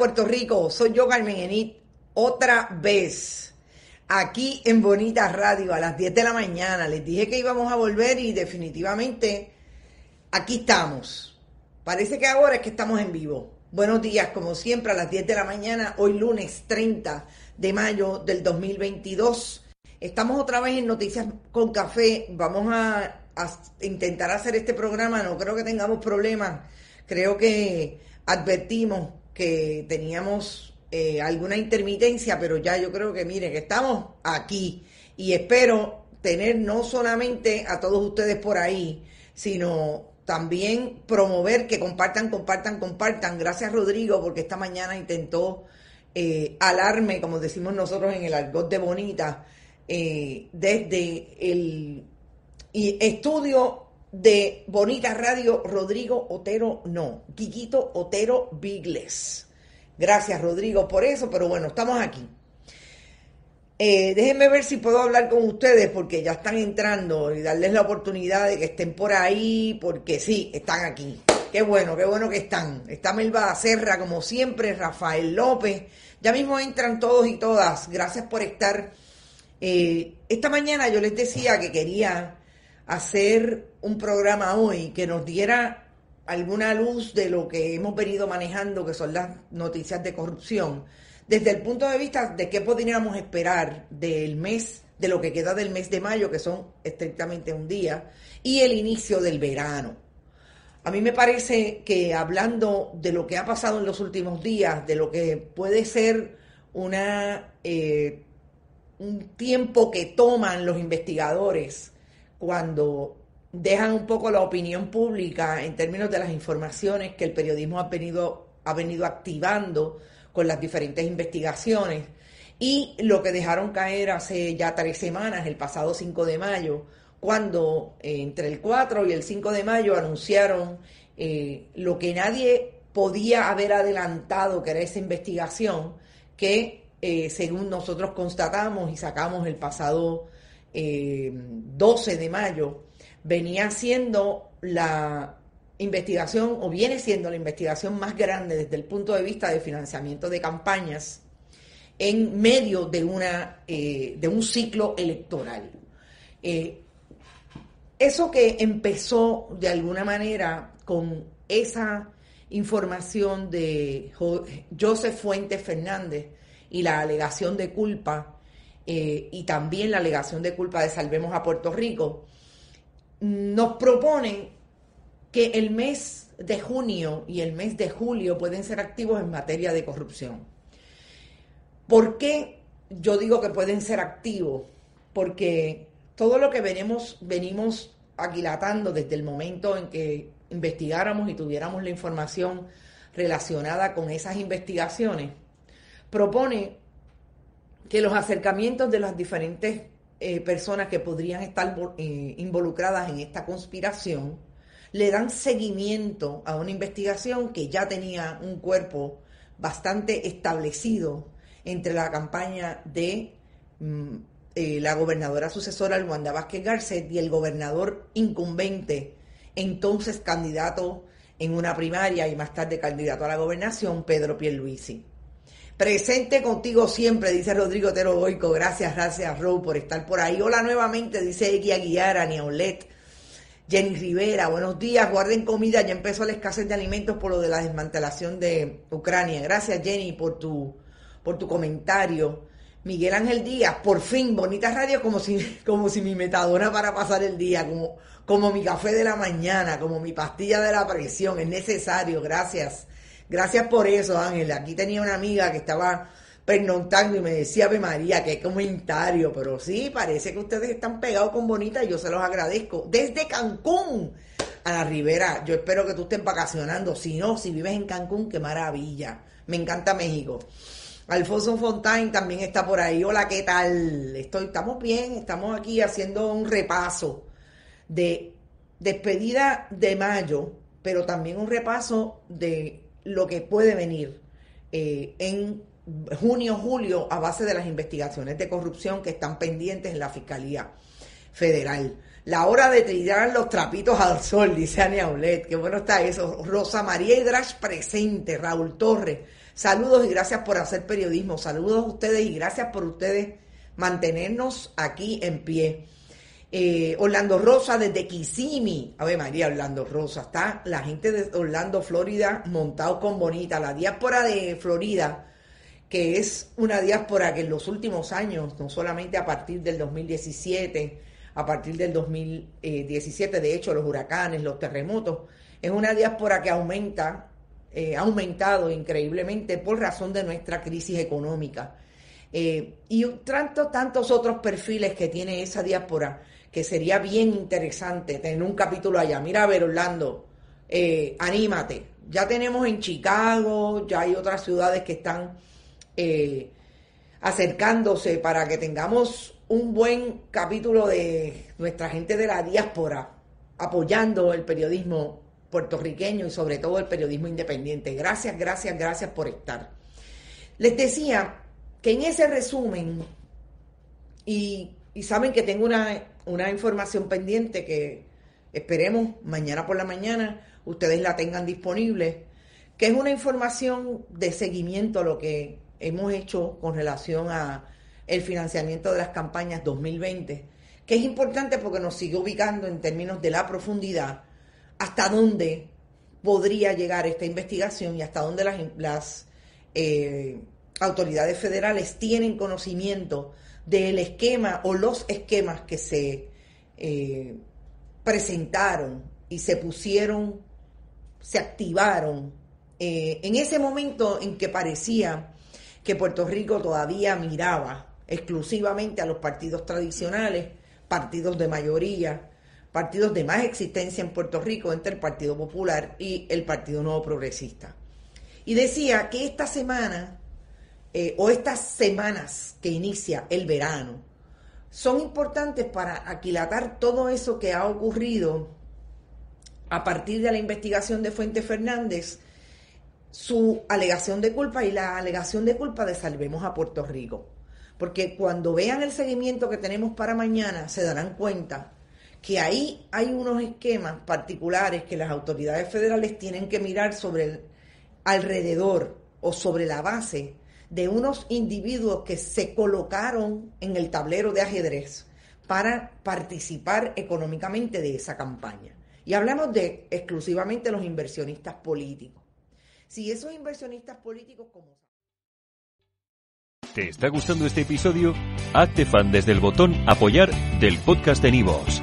Puerto Rico, soy yo Carmen Enit, otra vez, aquí en Bonita Radio a las 10 de la mañana. Les dije que íbamos a volver y definitivamente aquí estamos. Parece que ahora es que estamos en vivo. Buenos días, como siempre, a las 10 de la mañana, hoy lunes 30 de mayo del 2022. Estamos otra vez en Noticias con Café. Vamos a intentar hacer este programa. No creo que tengamos problemas. Creo que advertimos que teníamos eh, alguna intermitencia, pero ya yo creo que miren, que estamos aquí y espero tener no solamente a todos ustedes por ahí, sino también promover que compartan, compartan, compartan. Gracias Rodrigo, porque esta mañana intentó eh, alarme, como decimos nosotros en el argot de Bonita, eh, desde el estudio de Bonita Radio, Rodrigo Otero, no, Quiquito Otero Bigles. Gracias, Rodrigo, por eso, pero bueno, estamos aquí. Eh, déjenme ver si puedo hablar con ustedes porque ya están entrando y darles la oportunidad de que estén por ahí, porque sí, están aquí. Qué bueno, qué bueno que están. Está Melba Serra, como siempre, Rafael López. Ya mismo entran todos y todas. Gracias por estar. Eh, esta mañana yo les decía que quería hacer un programa hoy que nos diera alguna luz de lo que hemos venido manejando, que son las noticias de corrupción, desde el punto de vista de qué podríamos esperar del mes, de lo que queda del mes de mayo, que son estrictamente un día, y el inicio del verano. A mí me parece que hablando de lo que ha pasado en los últimos días, de lo que puede ser una, eh, un tiempo que toman los investigadores, cuando dejan un poco la opinión pública en términos de las informaciones que el periodismo ha venido, ha venido activando con las diferentes investigaciones. Y lo que dejaron caer hace ya tres semanas, el pasado 5 de mayo, cuando eh, entre el 4 y el 5 de mayo anunciaron eh, lo que nadie podía haber adelantado, que era esa investigación, que eh, según nosotros constatamos y sacamos el pasado 12 de mayo, venía siendo la investigación o viene siendo la investigación más grande desde el punto de vista de financiamiento de campañas en medio de, una, eh, de un ciclo electoral. Eh, eso que empezó de alguna manera con esa información de Joseph Fuentes Fernández y la alegación de culpa eh, y también la alegación de culpa de Salvemos a Puerto Rico, nos proponen que el mes de junio y el mes de julio pueden ser activos en materia de corrupción. ¿Por qué yo digo que pueden ser activos? Porque todo lo que venimos, venimos aquilatando desde el momento en que investigáramos y tuviéramos la información relacionada con esas investigaciones, propone que los acercamientos de las diferentes eh, personas que podrían estar eh, involucradas en esta conspiración le dan seguimiento a una investigación que ya tenía un cuerpo bastante establecido entre la campaña de mm, eh, la gobernadora sucesora Luanda Vázquez Garcet y el gobernador incumbente, entonces candidato en una primaria y más tarde candidato a la gobernación, Pedro Pierluisi. Presente contigo siempre, dice Rodrigo Tero Goico. Gracias, gracias, Ro, por estar por ahí. Hola nuevamente, dice Eguía Guiara, Niaulet, Jenny Rivera. Buenos días, guarden comida. Ya empezó la escasez de alimentos por lo de la desmantelación de Ucrania. Gracias, Jenny, por tu, por tu comentario. Miguel Ángel Díaz, por fin, bonita radio, como si, como si mi metadona para pasar el día, como, como mi café de la mañana, como mi pastilla de la presión. Es necesario, gracias. Gracias por eso, Ángel. Aquí tenía una amiga que estaba pernoctando y me decía, Ave María, qué comentario. Pero sí, parece que ustedes están pegados con Bonita y yo se los agradezco. Desde Cancún a la Ribera. Yo espero que tú estés vacacionando. Si no, si vives en Cancún, qué maravilla. Me encanta México. Alfonso Fontaine también está por ahí. Hola, ¿qué tal? Estoy, estamos bien, estamos aquí haciendo un repaso de despedida de mayo, pero también un repaso de lo que puede venir eh, en junio, julio, a base de las investigaciones de corrupción que están pendientes en la Fiscalía Federal. La hora de tirar los trapitos al sol, dice Ania Olet. Qué bueno está eso. Rosa María Hidrash presente. Raúl Torres. Saludos y gracias por hacer periodismo. Saludos a ustedes y gracias por ustedes mantenernos aquí en pie. Eh, Orlando Rosa desde Kissimmee. A ver, María, Orlando Rosa. Está la gente de Orlando, Florida, montado con bonita. La diáspora de Florida, que es una diáspora que en los últimos años, no solamente a partir del 2017, a partir del 2017, de hecho, los huracanes, los terremotos, es una diáspora que aumenta, eh, ha aumentado increíblemente por razón de nuestra crisis económica. Eh, y tantos, tantos otros perfiles que tiene esa diáspora que sería bien interesante tener un capítulo allá. Mira, a ver, Orlando, eh, anímate. Ya tenemos en Chicago, ya hay otras ciudades que están eh, acercándose para que tengamos un buen capítulo de nuestra gente de la diáspora apoyando el periodismo puertorriqueño y sobre todo el periodismo independiente. Gracias, gracias, gracias por estar. Les decía que en ese resumen, y, saben que tengo una una información pendiente que esperemos mañana por la mañana ustedes la tengan disponible, que es una información de seguimiento a lo que hemos hecho con relación a el financiamiento de las campañas 2020, que es importante porque nos sigue ubicando en términos de la profundidad hasta dónde podría llegar esta investigación y hasta dónde las, las eh, autoridades federales tienen conocimiento del esquema o los esquemas que se eh, presentaron y se pusieron, se activaron eh, en ese momento en que parecía que Puerto Rico todavía miraba exclusivamente a los partidos tradicionales, partidos de mayoría, partidos de más existencia en Puerto Rico entre el Partido Popular y el Partido Nuevo Progresista. Y decía que esta semana eh, o estas semanas que inicia el verano son importantes para aquilatar todo eso que ha ocurrido a partir de la investigación de Fuente Fernández, su alegación de culpa y la alegación de culpa de Salvemos a Puerto Rico. Porque cuando vean el seguimiento que tenemos para mañana, se darán cuenta que ahí hay unos esquemas particulares que las autoridades federales tienen que mirar sobre el alrededor o sobre la base de unos individuos que se colocaron en el tablero de ajedrez para participar económicamente de esa campaña. Y hablamos de exclusivamente los inversionistas políticos. Si esos inversionistas políticos como... ¿Te está gustando este episodio? Hazte fan desde el botón apoyar del podcast de Nivos.